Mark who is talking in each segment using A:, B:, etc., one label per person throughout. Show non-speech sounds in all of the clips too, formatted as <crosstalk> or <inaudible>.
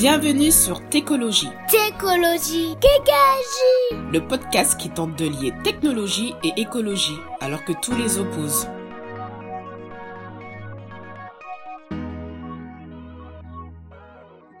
A: Bienvenue sur Técologie.
B: Técologie, Kékagie.
A: Le podcast qui tente de lier technologie et écologie alors que tous les opposent.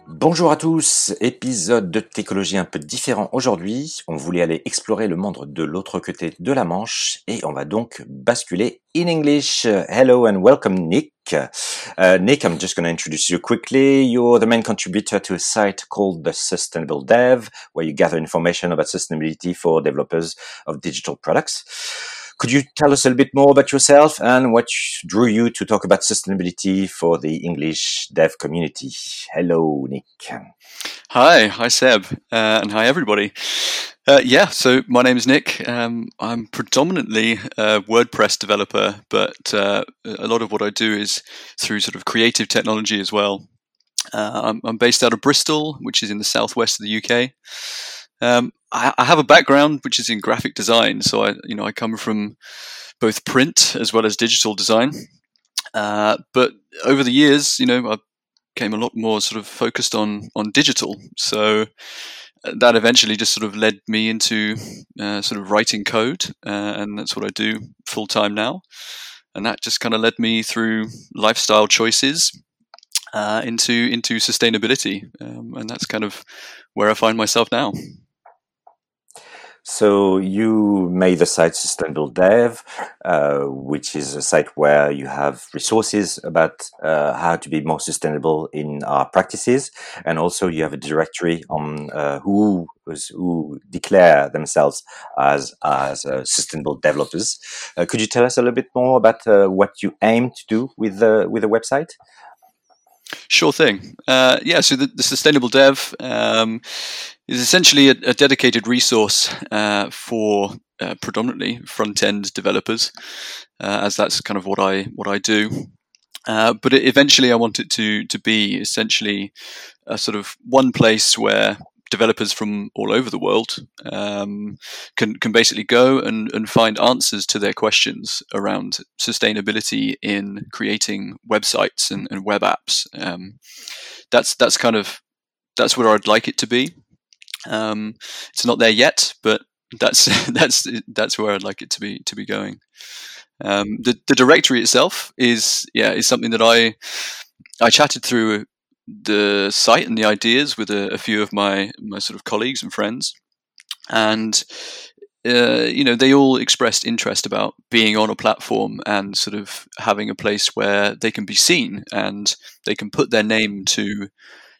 C: Bonjour à tous, épisode de technologie un peu différent aujourd'hui. On voulait aller explorer le monde de l'autre côté de la Manche et on va donc basculer in English. Hello and welcome Nick. Uh, Nick, I'm just going to introduce you quickly. You're the main contributor to a site called The Sustainable Dev, where you gather information about sustainability for developers of digital products. Could you tell us a little bit more about yourself and what drew you to talk about sustainability for the English dev community? Hello, Nick.
D: Hi, hi Seb, uh, and hi everybody. Uh, yeah, so my name is Nick. Um, I'm predominantly a WordPress developer, but uh, a lot of what I do is through sort of creative technology as well. Uh, I'm, I'm based out of Bristol, which is in the southwest of the UK. Um, I, I, have a background which is in graphic design, so I, you know, I come from both print as well as digital design. Uh, but over the years, you know, I became a lot more sort of focused on on digital. So uh, that eventually just sort of led me into uh, sort of writing code, uh, and that's what I do full time now. And that just kind of led me through lifestyle choices uh, into into sustainability, um, and that's kind of where I find myself now.
C: So you made the site Sustainable Dev, uh, which is a site where you have resources about uh, how to be more sustainable in our practices, and also you have a directory on uh, who who declare themselves as as uh, sustainable developers. Uh, could you tell us a little bit more about uh, what you aim to do with the with the website?
D: Sure thing. Yeah, so the, the Sustainable Dev um, is essentially a, a dedicated resource uh, for uh, predominantly front end developers, uh, as that's kind of what I what I do. Uh, but it, eventually, I want it to to be essentially a sort of one place where developers from all over the world um, can can basically go and, and find answers to their questions around sustainability in creating websites and, and web apps. Um, that's that's kind of that's where I'd like it to be. Um, it's not there yet, but that's <laughs> that's that's where I'd like it to be to be going. Um, the the directory itself is yeah is something that I I chatted through the site and the ideas with a, a few of my my sort of colleagues and friends, and uh, you know they all expressed interest about being on a platform and sort of having a place where they can be seen and they can put their name to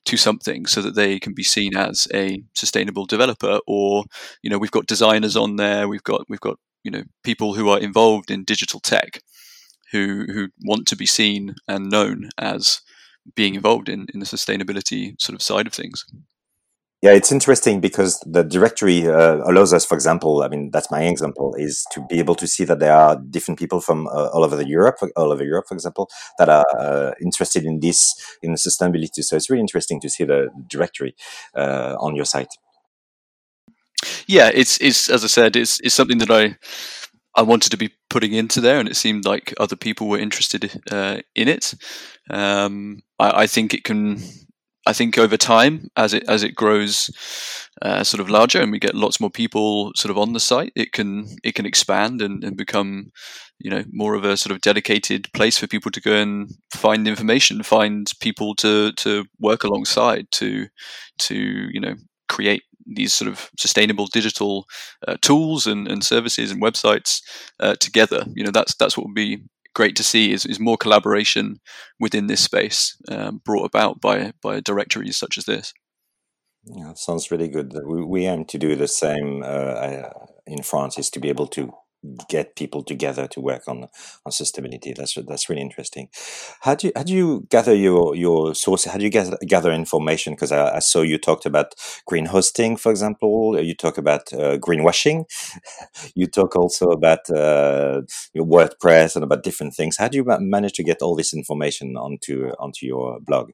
D: to something so that they can be seen as a sustainable developer or you know we've got designers on there we've got we've got you know people who are involved in digital tech who who want to be seen and known as being involved in in the sustainability sort of side of things.
C: Yeah, it's interesting because the directory uh, allows us, for example, I mean, that's my example, is to be able to see that there are different people from uh, all over the Europe, all over Europe, for example, that are uh, interested in this, in sustainability. So it's really interesting to see the directory uh, on your site.
D: Yeah, it's, it's as I said, it's, it's something that I I wanted to be putting into there, and it seemed like other people were interested uh, in it. Um, I, I, think it can. I think over time, as it as it grows, uh, sort of larger, and we get lots more people sort of on the site, it can it can expand and, and become, you know, more of a sort of dedicated place for people to go and find information, find people to to work alongside, to to you know create these sort of sustainable digital uh, tools and, and services and websites uh, together. You know, that's that's what would be great to see is, is more collaboration within this space um, brought about by by directories such as this.
C: Yeah, sounds really good. We, we aim to do the same uh, in France is to be able to get people together to work on on sustainability. That's that's really interesting. How do you, how do you gather your your sources? How do you gather, gather information? Because I, I, saw you talked about green hosting, for example. You talk about uh, greenwashing. <laughs> you talk also about uh, your WordPress and about different things. How do you manage to get all this information onto onto your blog?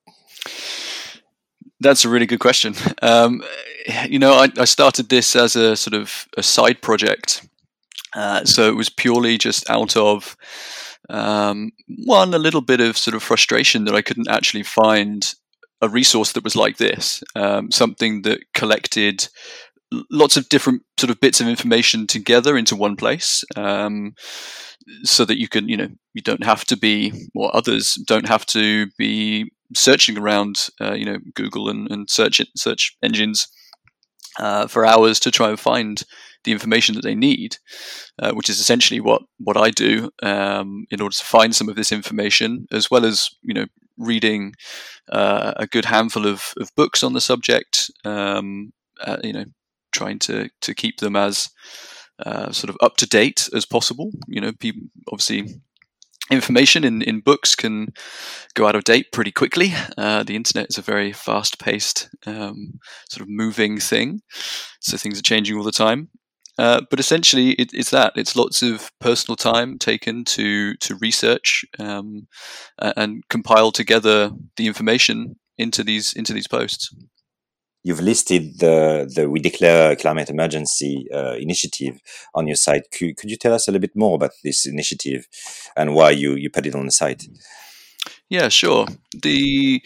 D: That's a really good question. Um, you know, I, I started this as a sort of a side project uh, so it was purely just out of um, one, a little bit of sort of frustration that I couldn't actually find a resource that was like this, um, something that collected lots of different sort of bits of information together into one place um, so that you can you know you don't have to be or others don't have to be searching around uh, you know google and, and search search engines uh, for hours to try and find the information that they need, uh, which is essentially what what I do um, in order to find some of this information, as well as you know reading uh, a good handful of, of books on the subject. Um, uh, you know, trying to to keep them as uh, sort of up to date as possible. You know, people obviously information in, in books can go out of date pretty quickly. Uh, the internet is a very fast paced, um, sort of moving thing. So things are changing all the time. Uh, but essentially, it, it's that. It's lots of personal time taken to to research um, and compile together the information into these into these posts
C: you've listed the the We Declare Climate Emergency uh, initiative on your site. Could, could you tell us a little bit more about this initiative and why you, you put it on the site?
D: Yeah, sure. The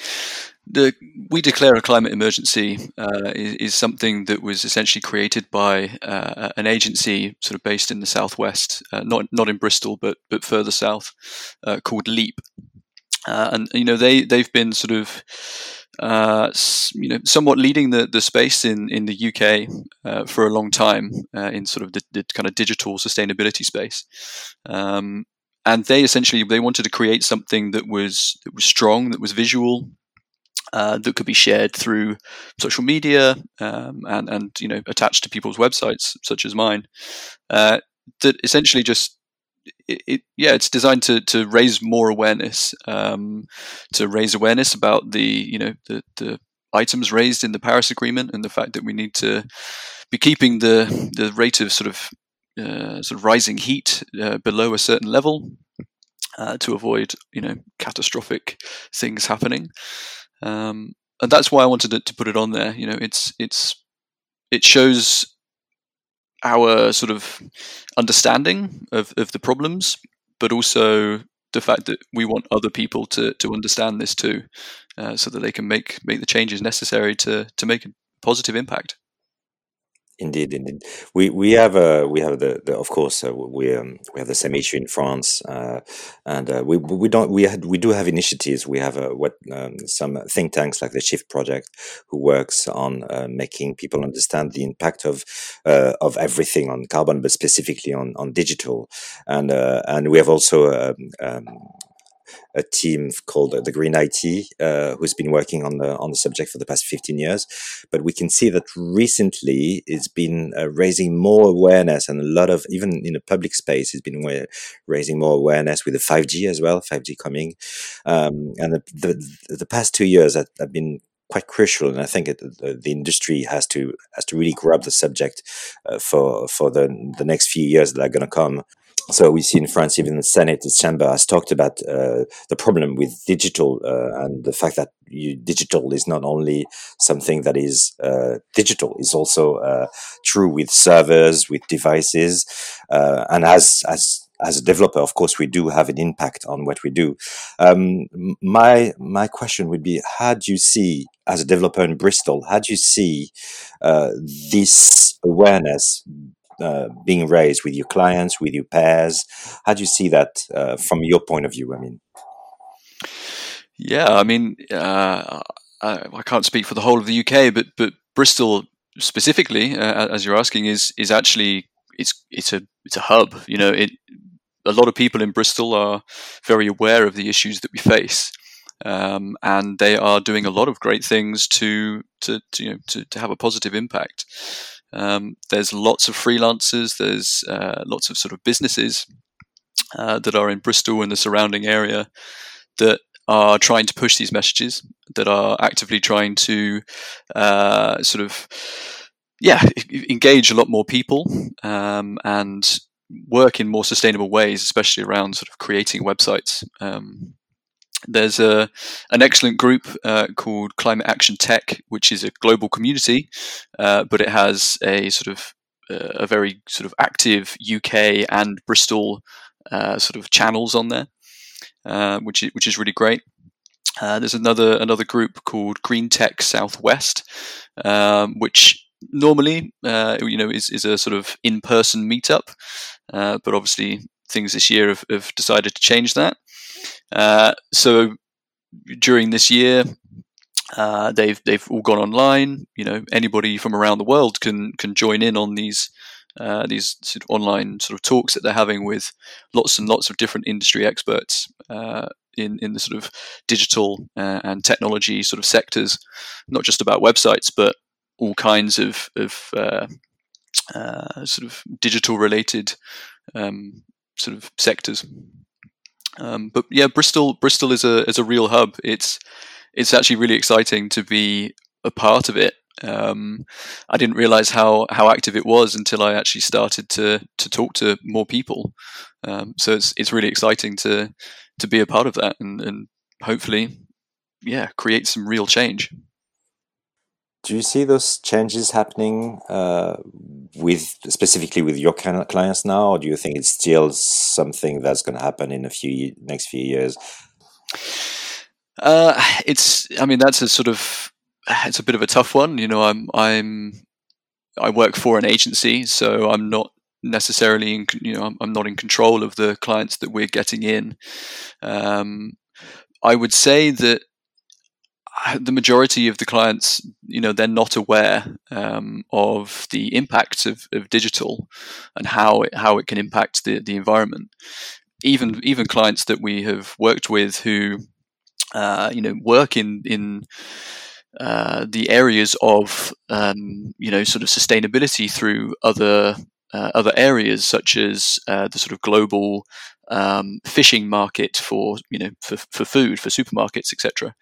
D: the We Declare a Climate Emergency uh, is, is, something that was essentially created by uh, an agency sort of based in the southwest, uh, not not in Bristol, but but further south, uh, called LEAP. Uh, and you know they they've been sort of uh, you know, somewhat leading the, the space in, in the UK for a long time in sort of the, the, kind of digital sustainability space. Um, and they essentially they wanted to create something that was that was strong, that was visual, uh, that could be shared through social media um, and and you know attached to people's websites such as mine. Uh, that essentially just it, it, yeah, it's designed to to raise more awareness, um, to raise awareness about the you know the the items raised in the Paris Agreement and the fact that we need to be keeping the the rate of sort of uh, sort of rising heat uh, below a certain level uh, to avoid you know catastrophic things happening. Um, and that's why I wanted to, to put it on there. You know, it's it's it shows our sort of understanding of, of the problems, but also the fact that we want other people to, to understand this too, uh, so that they can make make the changes necessary to to make a positive impact.
C: Indeed, indeed. We we have uh, we have the, the of course uh, we um, we have the same issue in France, uh, and uh, we we don't we had we do have initiatives. We have uh, what um, some think tanks like the Shift Project, who works on uh, making people understand the impact of of everything on carbon, but specifically on on digital, and and we have also um, um a team called the Green IT, uh, who's been working on the on the subject for the past 15 years. But we can see that recently it's been uh, raising more awareness, and a lot of even in the public space, it's been raising more awareness with the 5G as well, 5G coming, um, and the, the, the past two years have, have been quite crucial, and I think it, the, the, industry has to has to really grab the subject uh, for for the the next few years that are going to come so we see in France, even the Senate, the chamber has talked about uh, the problem with digital uh, and the fact that you, digital is not only something that is uh, digital, is also uh, true with servers, with devices, uh, and as as as a developer, of course, we do have an impact on what we do. Um, my my question would be: How do you see, as a developer in Bristol, how do you see uh, this awareness uh, being raised with your clients, with your peers? How do you see that uh, from your point of view? I mean,
D: yeah, I mean, uh, I, I, can't speak for the whole of the UK, but but Bristol specifically, uh, as you're asking, is is actually it's it's a it's a hub. You know, it a lot of people in Bristol are very aware of the issues that we face. Um, and they are doing a lot of great things to to, to you know to, to have a positive impact. Um, there's lots of freelancers. There's uh, lots of sort of businesses uh, that are in Bristol and the surrounding area that are trying to push these messages. That are actively trying to uh, sort of yeah engage a lot more people um, and work in more sustainable ways, especially around sort of creating websites. Um, there's a an excellent group uh, called Climate Action Tech, which is a global community, uh, but it has a sort of uh, a very sort of active UK and Bristol uh, sort of channels on there, uh, which is, which is really great. Uh, there's another another group called Green Tech Southwest, um, which normally you know is, is a sort of in-person meetup, uh, but obviously things this year have, have decided to change that. Uh, so during this year, uh, they've they've all gone online. You know, anybody from around the world can can join in on these uh, these sort of online sort of talks that they're having with lots and lots of different industry experts uh, in in the sort of digital uh, and technology sort of sectors, not just about websites, but all kinds of of uh, sort of digital related um, sort of sectors. Um, but yeah, Bristol Bristol is a is a real hub. It's it's actually really exciting to be a part of it. Um, I didn't realize how how active it was until I actually started to to talk to more people. Um, so it's it's really exciting to to be a part of that and, and hopefully, yeah, create some real change.
C: Do you see those changes happening uh, with specifically with your clients now, or do you think it's still something that's going to happen in a few next few years?
D: Uh, it's. I mean, that's a sort of. It's a bit of a tough one. You know, I'm. I'm. I work for an agency, so I'm not necessarily in. You know, I'm, not in control of the clients that we're getting in. Um, I would say that the majority of the clients, you know, they're not aware um, of the impacts of, of digital and how it, how it can impact the, the environment. Even even clients that we have worked with who uh, you know work in in uh, the areas of um, you know sort of sustainability through other uh, other areas such as uh, the sort of global um, fishing market for you know for, for food for supermarkets etc.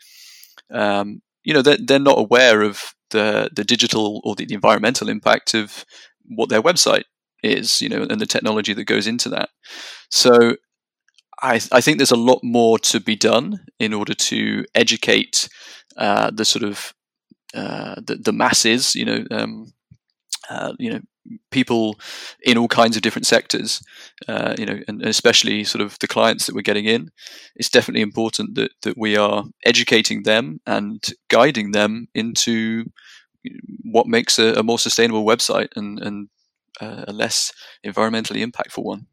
D: Um, you know they're, they're not aware of the the digital or the, the environmental impact of what their website is you know and the technology that goes into that. So I, I think there's a lot more to be done in order to educate uh, the sort of uh, the, the masses, you know, um, uh, you know, people in all kinds of different sectors, uh, you know, and especially sort of the clients that we're getting in. It's definitely important that that we are educating them and guiding them into what makes a, a more sustainable website and and uh, a less environmentally impactful one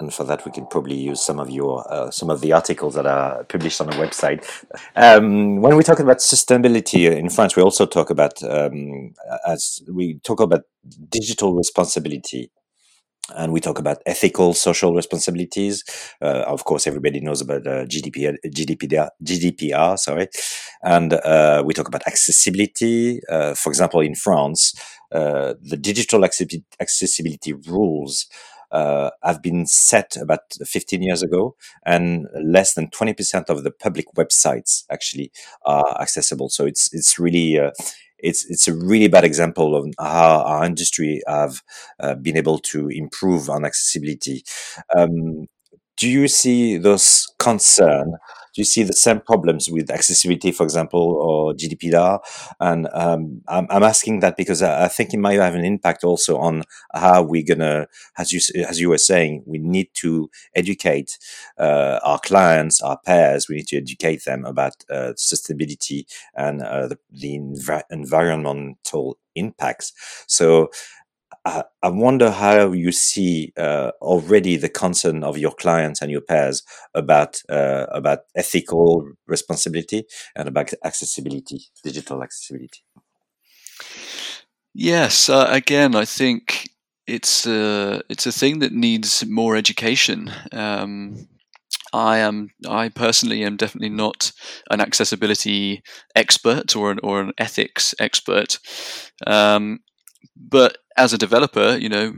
C: and for that we can probably use some of your uh, some of the articles that are published on the website. Um, when we talk about sustainability in France, we also talk about um, as we talk about digital responsibility. And we talk about ethical, social responsibilities. Uh, of course, everybody knows about uh, GDPR, GDPR, GDPR, sorry. And uh, we talk about accessibility. Uh, for example, in France, uh, the digital accessibility rules uh, have been set about 15 years ago, and less than 20% of the public websites actually are accessible. So it's it's really uh, it's it's a really bad example of how our industry have uh, been able to improve on accessibility. Um, do you see those concern do you see the same problems with accessibility, for example, or GDPR? And um, I'm, I'm, asking that because I, I, think it might have an impact also on how we're gonna, as you as you were saying, we need to educate uh, our clients, our pairs. We need to educate them about uh, sustainability and uh, the, the env- environmental impacts. So I, wonder how you see uh, already the concern of your clients and your peers about uh, about ethical responsibility and about accessibility, digital accessibility.
D: Yes, uh, again, I think it's a it's a thing that needs more education. Um, I am I personally am definitely not an accessibility expert or an or an ethics expert. Um, but as a developer, you know,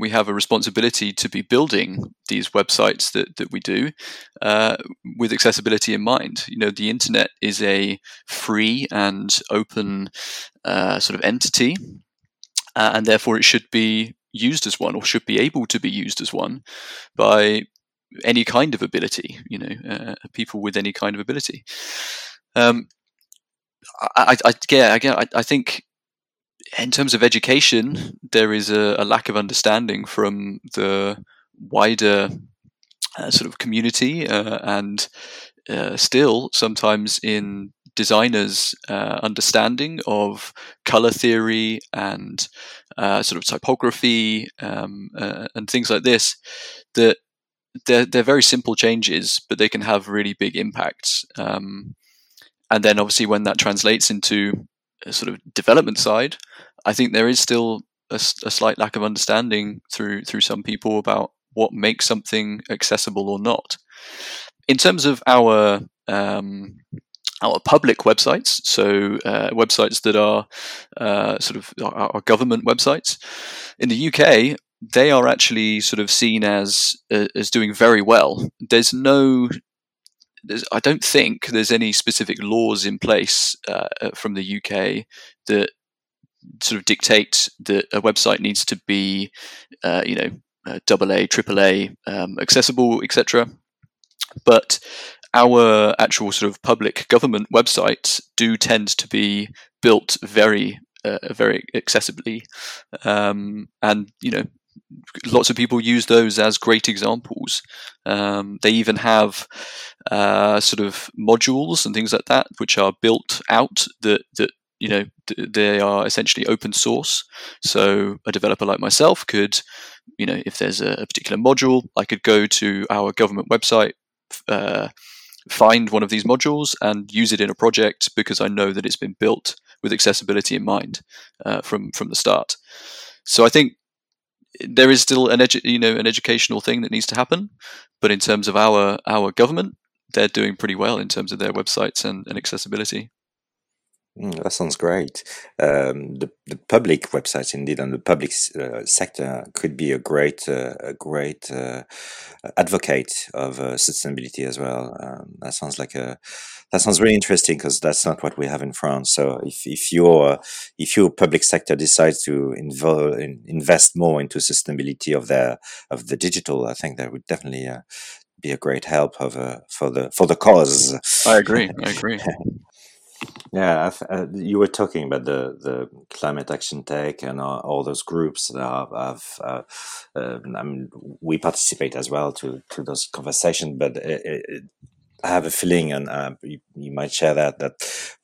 D: we have a responsibility to be building these websites that, that we do uh, with accessibility in mind. You know, the internet is a free and open uh, sort of entity, uh, and therefore it should be used as one or should be able to be used as one by any kind of ability, you know, uh, people with any kind of ability. Um, I, I, yeah, again, I, I think in terms of education, there is a, a lack of understanding from the wider uh, sort of community, uh, and uh, still sometimes in designers' uh, understanding of color theory and uh, sort of typography um, uh, and things like this that they're, they're very simple changes, but they can have really big impacts. Um, and then obviously when that translates into a sort of development side, I think there is still a, a slight lack of understanding through through some people about what makes something accessible or not. In terms of our um, our public websites, so uh, websites that are uh, sort of our, our, government websites in the UK, they are actually sort of seen as uh, as doing very well. There's no there's, I don't think there's any specific laws in place uh, from the UK that sort of dictate that a website needs to be, uh, you know, uh, double A, triple A, um, accessible, etc. But our actual sort of public government websites do tend to be built very, uh, very accessibly, um, and you know, lots of people use those as great examples. Um, they even have uh, sort of modules and things like that, which are built out that that you know they are essentially open source. So a developer like myself could, you know, if there's a, particular module, I could go to our government website. Uh, find one of these modules and use it in a project because I know that it's been built with accessibility in mind uh, from from the start. So I think there is still an edu- you know an educational thing that needs to happen, but in terms of our our government, they're doing pretty well in terms of their websites and, and accessibility.
C: Mm, that sounds great. Um, the, the public websites, indeed, and the public uh, sector could be a great, uh, a great uh, advocate of uh, sustainability as well. Um, that sounds like a that sounds really interesting because that's not what we have in France. So if if your if your public sector decides to involve invest more into sustainability of their of the digital, I think that would definitely uh, be a great help of uh, for the for the cause.
D: I agree. I agree. <laughs>
C: Yeah, uh, you were talking about the, the climate action tech and uh, all those groups that have. Uh, uh, I mean, we participate as well to to those conversations, but it, it, I have a feeling, and uh, you, you, might share that that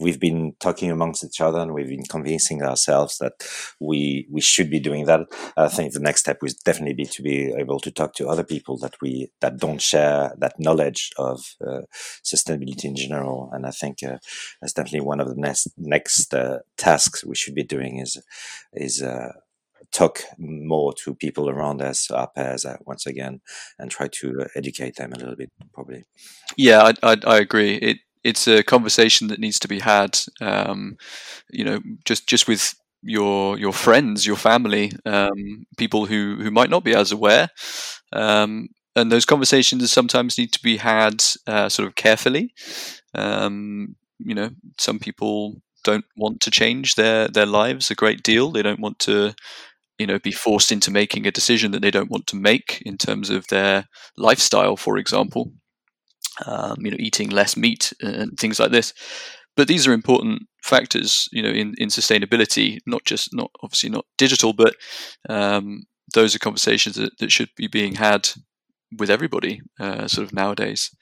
C: we've been talking amongst each other, and we've been convincing ourselves that we we should be doing that. I think the next step would definitely be to be able to talk to other people that we that don't share that knowledge of uh, sustainability in general. And I think uh, that's definitely one of the next next uh, tasks we should be doing is is uh, talk more to people around us, our peers, uh, once again, and try to educate them a little bit, probably.
D: Yeah, I, I, I agree. It it's a conversation that needs to be had. Um, you know, just just with your your friends, your family, um, people who who might not be as aware. Um, and those conversations sometimes need to be had uh, sort of carefully. Um, you know, some people don't want to change their their lives a great deal. They don't want to you know be forced into making a decision that they don't want to make in terms of their lifestyle for example. Um, you know eating less meat and things like this. But these are important factors you know in, in sustainability not just not obviously not digital but um, those are conversations that, that should be being had with everybody uh, sort of nowadays.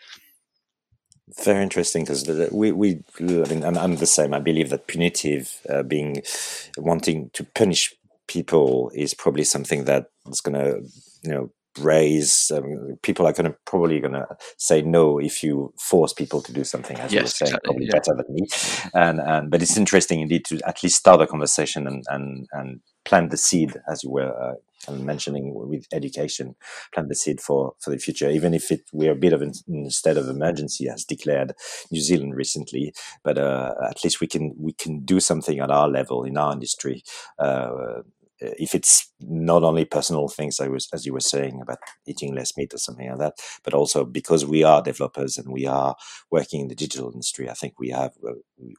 C: Very interesting because we we I mean I'm, I'm, the same. I believe that punitive uh, being wanting to punish people is probably something that is going to, you know, raise um, people are going to probably going to say no if you force people to do something as yes, you were saying exactly, probably yeah. better than me and and but it's interesting indeed to at least start a conversation and and and plant the seed as you were uh, mentioning with education plant the seed for for the future even if it we're a bit of a state of emergency as declared new zealand recently but uh, at least we can we can do something at our level in our industry uh, if it's not only personal things I was as you were saying about eating less meat or something like that, but also because we are developers and we are working in the digital industry, I think we have uh,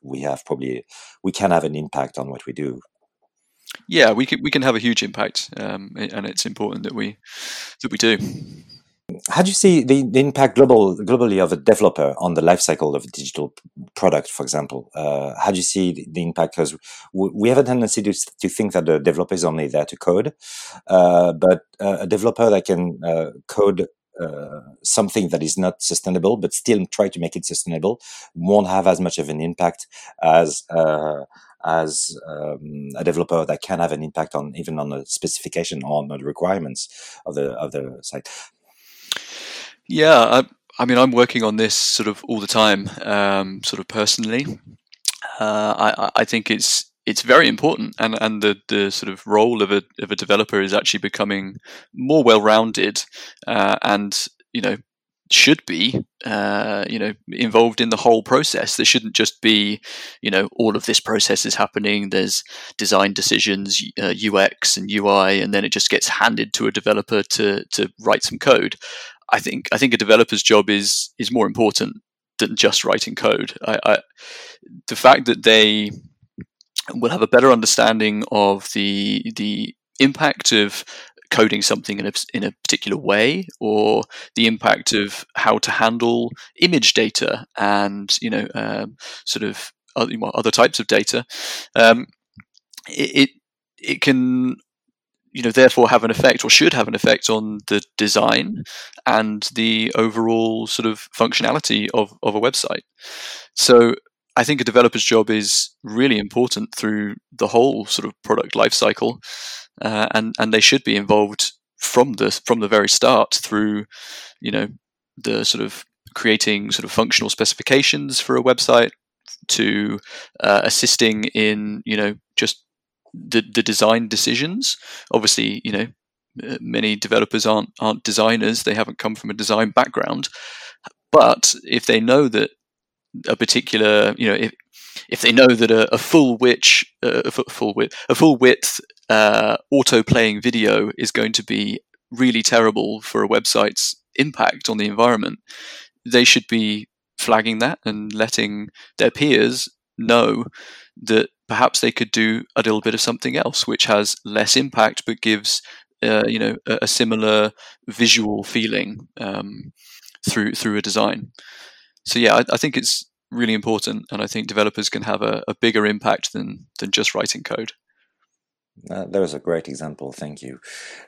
C: we have probably we can have an impact on what we do.
D: Yeah, we can we can have a huge impact, um, and it's important that we that we do.
C: How do you see the, the impact global globally of a developer on the life cycle of a digital product, for example? Uh, how do you see the, the impact? Because we have a tendency to, to think that the developer is only there to code, uh, but uh, a developer that can uh, code uh, something that is not sustainable, but still try to make it sustainable, won't have as much of an impact as uh, as um, a developer that can have an impact on even on the specification or on the requirements of the of the site.
D: Yeah, I, I mean, I'm working on this sort of all the time, um, sort of personally. Uh, I, I think it's it's very important, and and the, the sort of role of a of a developer is actually becoming more well rounded, uh, and you know should be uh, you know involved in the whole process. There shouldn't just be you know all of this process is happening. There's design decisions, uh, UX and UI, and then it just gets handed to a developer to to write some code. I think I think a developer's job is is more important than just writing code. I, I, the fact that they will have a better understanding of the the impact of coding something in a, in a particular way or the impact of how to handle image data and you know um, sort of other, other, types of data um, it, it, it can you know therefore have an effect or should have an effect on the design and the overall sort of functionality of, of a website. So I think a developer's job is really important through the whole sort of product lifecycle, uh, and and they should be involved from the from the very start through, you know, the sort of creating sort of functional specifications for a website to uh, assisting in you know just the the design decisions. Obviously, you know, uh, many developers aren't aren't designers; they haven't come from a design background. But if they know that a particular, you know, if if they know that a, a full width, uh, a full width, a full width uh, auto playing video is going to be really terrible for a website's impact on the environment, they should be flagging that and letting their peers know that perhaps they could do a little bit of something else which has less impact but gives uh, you know a, a, similar visual feeling um, through through a design so yeah, I, I, think it's really important, and I think developers can have a, a bigger impact than than just writing code.
C: Uh, that was a great example. Thank you.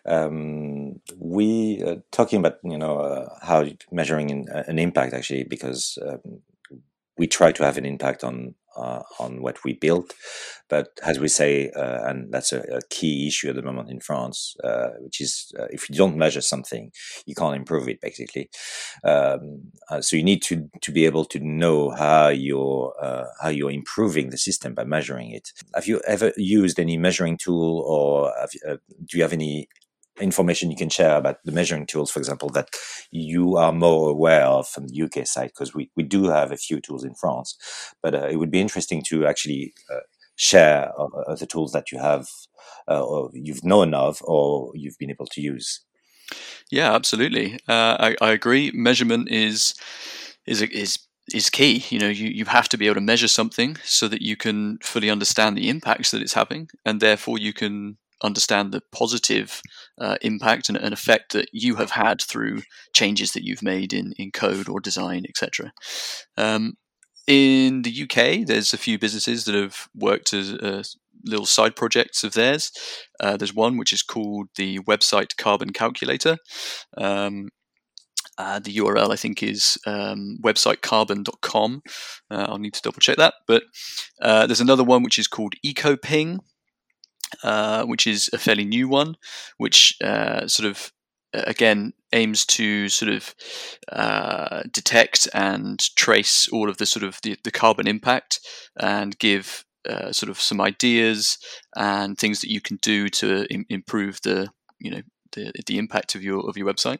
C: Um, we uh, talking about you know uh, how measuring in, uh, an impact actually because um, we try to have an impact on uh, on what we built. But as we say, uh, and that's a, a, key issue at the moment in France, uh, which is uh, if you don't measure something, you can't improve it basically. Um, uh, so you need to to be able to know how you're uh, how you're improving the system by measuring it. Have you ever used any measuring tool, or you, do you have any information you can share about the measuring tools, for example, that you are more aware of from the UK side? Because we, we do have a few tools in France, but uh, it would be interesting to actually uh, share uh, the tools that you have uh, or you've known of or you've been able to use.
D: Yeah, absolutely. Uh, I, I agree. Measurement is is is is key. You know, you, you have to be able to measure something so that you can fully understand the impacts that it's having, and therefore you can understand the positive uh, impact and, and, effect that you have had through changes that you've made in, in code or design, etc. Um, in the UK, there's a few businesses that have worked as uh, little side projects of theirs. Uh, there's one which is called the Website Carbon Calculator. Um, uh, the URL I think is um, websitecarbon.com. Uh, I'll need to double check that. But uh, there's another one which is called EcoPing, uh, which is a fairly new one, which uh, sort of again aims to sort of uh, detect and trace all of the sort of the, the carbon impact and give uh, sort of some ideas and things that you can do to Im- improve the you know the, the impact of your of your website.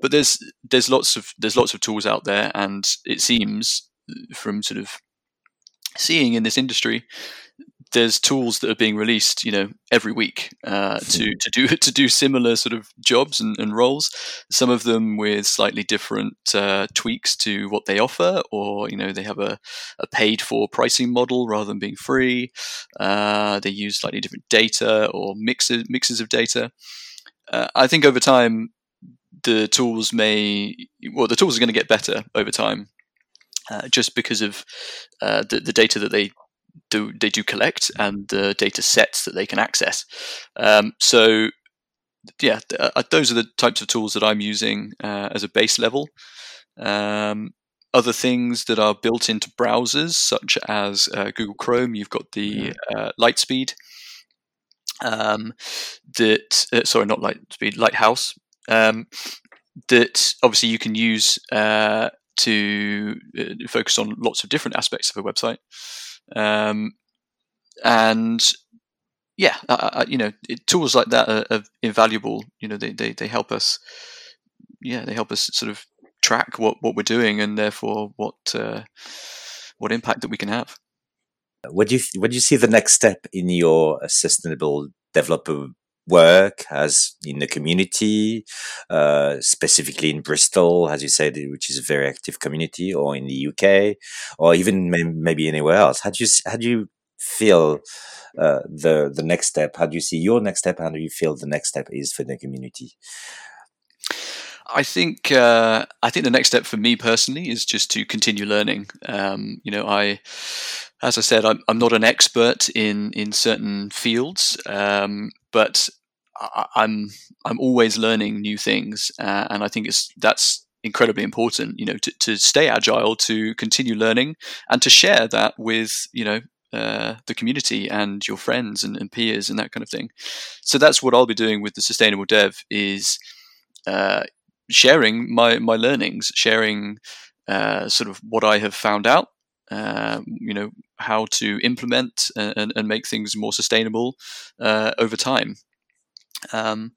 D: But there's there's lots of there's lots of tools out there, and it seems from sort of seeing in this industry there's tools that are being released, you know, every week uh, to to do <laughs> to do similar sort of jobs and, and roles. Some of them with slightly different uh, tweaks to what they offer, or you know, they have a, a paid for pricing model rather than being free. Uh, they use slightly different data or mixes mixes of data. Uh, I think over time, the tools may well, the tools are going to get better over time. Uh, just because of uh, the, the data that they do they do collect and the data sets that they can access. Um, so yeah, uh, those are the types of tools that I'm using uh, as a base level. Um, other things that are built into browsers, such as uh, Google Chrome, you've got the uh, Lightspeed. Um, that uh, sorry, not Lightspeed, Lighthouse. Um, that obviously you can use uh, to uh, focus on lots of different aspects of a website. Um, and yeah, you know, it, tools like that are, are, invaluable. You know, they, they, they help us. Yeah, they help us sort of track what, what we're doing and therefore what uh, what impact that we can have.
C: What do you what do you see the next step in your sustainable developer work as in the community, uh, specifically in Bristol, as you said, which is a very active community, or in the UK, or even may- maybe anywhere else? How do you how do you feel uh, the the next step? How do you see your next step? How do you feel the next step is for the community?
D: I think uh, I think the next step for me personally is just to continue learning. Um, you know, I, as I said, I'm, I'm not an expert in in certain fields, um, but I, am I'm always learning new things, uh, and I think it's that's incredibly important. You know, to, to stay agile, to continue learning, and to share that with you know uh, the community and your friends and, and, peers and that kind of thing. So that's what I'll be doing with the sustainable dev is uh, sharing my my learnings, sharing uh, sort of what I have found out. Uh, you know how to implement and, and make things more sustainable uh, over time. Um,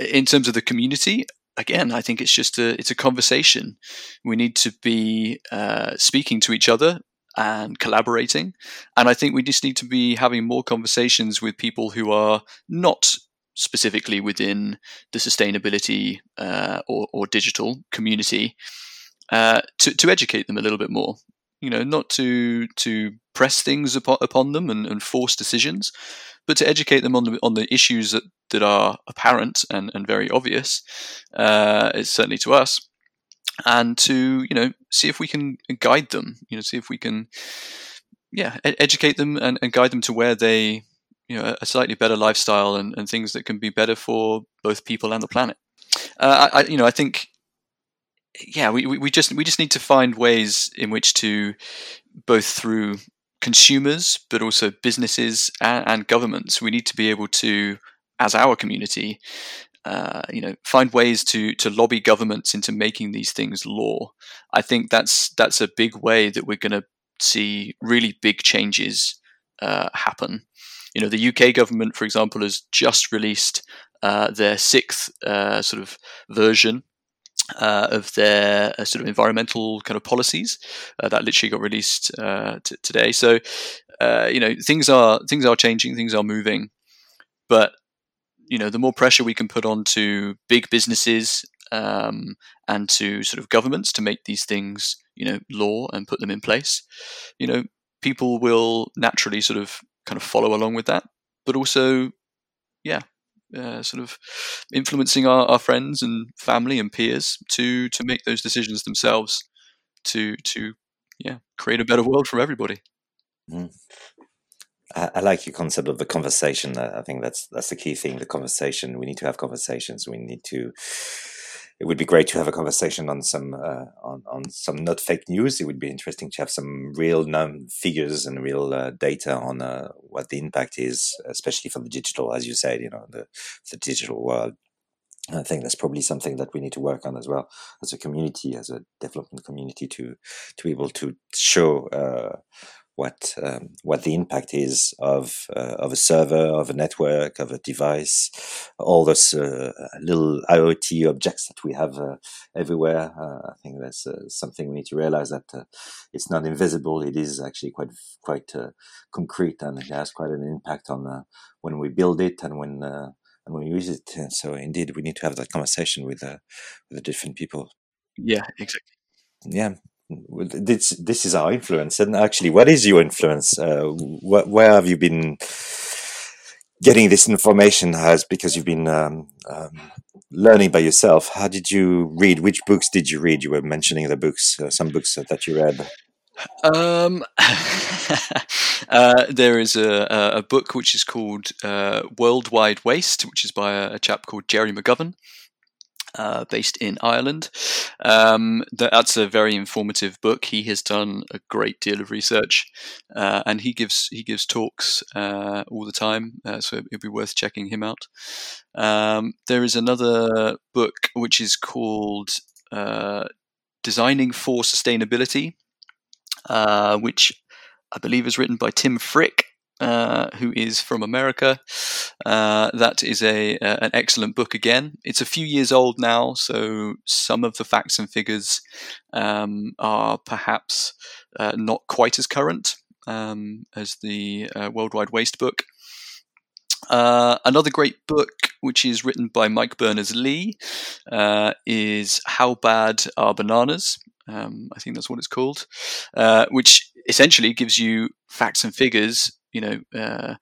D: in terms of the community, again, I think it's just a it's a conversation. We need to be uh, speaking to each other and collaborating, and I think we just need to be having more conversations with people who are not specifically within the sustainability uh, or, or, digital community uh, to, to educate them a little bit more. You know, not to to press things upon, upon them and, and force decisions, but to educate them on the on the issues that, that are apparent and, and very obvious. Uh, it's certainly to us, and to you know see if we can guide them. You know, see if we can yeah educate them and, and guide them to where they you know a slightly better lifestyle and, and things that can be better for both people and the planet. Uh, I, you know, I think yeah, we, we just we just need to find ways in which to both through consumers but also businesses and, and governments. We need to be able to, as our community, uh, you know, find ways to to lobby governments into making these things law. I think that's that's a big way that we're going to see really big changes uh, happen. You know, the UK government, for example, has just released uh, their sixth uh, sort of version uh, of their uh, sort of environmental kind of policies. Uh, that literally got released uh, t- today. So, you know, things are things are changing, things are moving, but you know, the more pressure we can put on to big businesses um, and to sort of governments to make these things, you know, law and put them in place, you know, people will naturally sort of kind of follow along with that. But also, yeah, uh, sort of influencing our, our friends and family and peers to to make those decisions themselves to to yeah create a better world for everybody.
C: Mm. I, I, like your concept of the conversation. I think that's that's the key thing. The conversation. We need to have conversations. We need to it would be great to have a conversation on some uh, on, on some not fake news. It would be interesting to have some real num- figures and real uh, data on uh, what the impact is, especially for the digital, as you said, you know, the the digital world. I think that's probably something that we need to work on as well as a community, as a development community, to to be able to show uh, what um, what the impact is of uh, of a server, of a network, of a device, all those uh, little IoT objects that we have uh, everywhere. Uh, I think that's uh, something we need to realize that uh, it's not invisible. It is actually quite quite concrete, and it has quite an impact on when we build it and when and when we use it. And so, indeed, we need to have that conversation with with the different people.
D: Yeah, exactly.
C: Yeah, this this is our influence. And actually what is your influence? Uh, wh- where have you been getting this information has because you've been um, um, learning by yourself. How did you read? Which books did you read? You were mentioning the books uh, some books that you read.
D: Um, <laughs> uh, there is a, a, book which is called uh, Worldwide Waste, which is by a, a chap called Gerry McGovern. Uh, based in Ireland. Um, that's a very informative book. He has done a great deal of research, uh, and he gives he gives talks uh, all the time. Uh, so it'd be worth checking him out. Um, there is another book which is called uh, "Designing for Sustainability," uh, which I believe is written by Tim Frick, uh, who is from America. Uh, that is a uh, an excellent book. Again, it's a few years old now, so some of the facts and figures um, are perhaps uh, not quite as current um, as the uh, Worldwide Waste book. another great book, which is written by Mike Berners Lee, is "How Bad Are Bananas?" Um, I think that's what it's called, which essentially gives you facts and figures, you know, uh,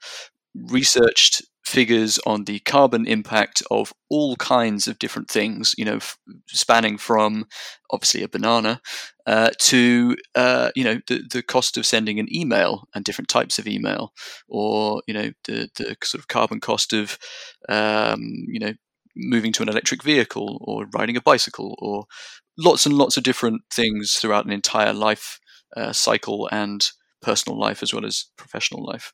D: researched figures on the carbon impact of all kinds of different things, you know, f- spanning from obviously a banana uh, to, uh, you know, the, the cost of sending an email and different types of email, or, you know, the, the sort of carbon cost of, um, you know, moving to an electric vehicle or riding a bicycle or lots and lots of different things throughout an entire life uh, cycle and personal life as well as professional life.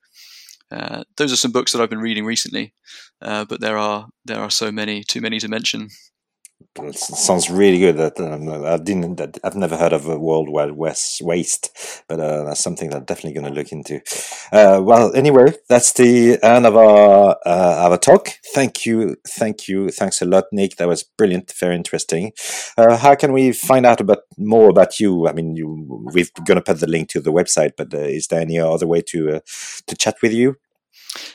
D: Uh, those are some books that I've been reading recently, uh, but there are there are so many, too many to mention.
C: It sounds really good. That um, I didn't. That I've never heard of a worldwide west waste, but uh, that's something that I'm definitely going to look into. Uh, well, anyway, that's the end of our uh, our talk. Thank you, thank you, thanks a lot, Nick. That was brilliant, very interesting. Uh, how can we find out about more about you? I mean, you, we're going to put the link to the website, but uh, is there any other way to uh, to chat with you?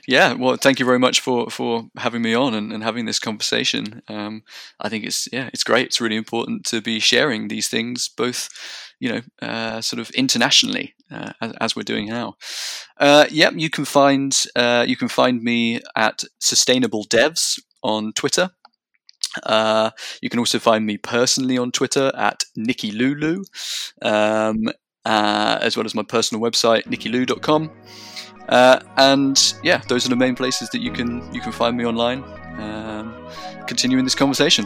D: Yeah, well, thank you very much for for having me on and, and having this conversation. Um, I think it's yeah, it's great. It's really important to be sharing these things, both you know, uh, sort of internationally uh, as, as, we're doing now. Uh, yep, you can find uh, you can find me at Sustainable Devs on Twitter. Uh, you can also find me personally on Twitter at Nicky Lulu, um, uh, as well as my personal website nickylou.com. Uh, and yeah, those are the main places that you can you can find me online. Um, continuing this conversation.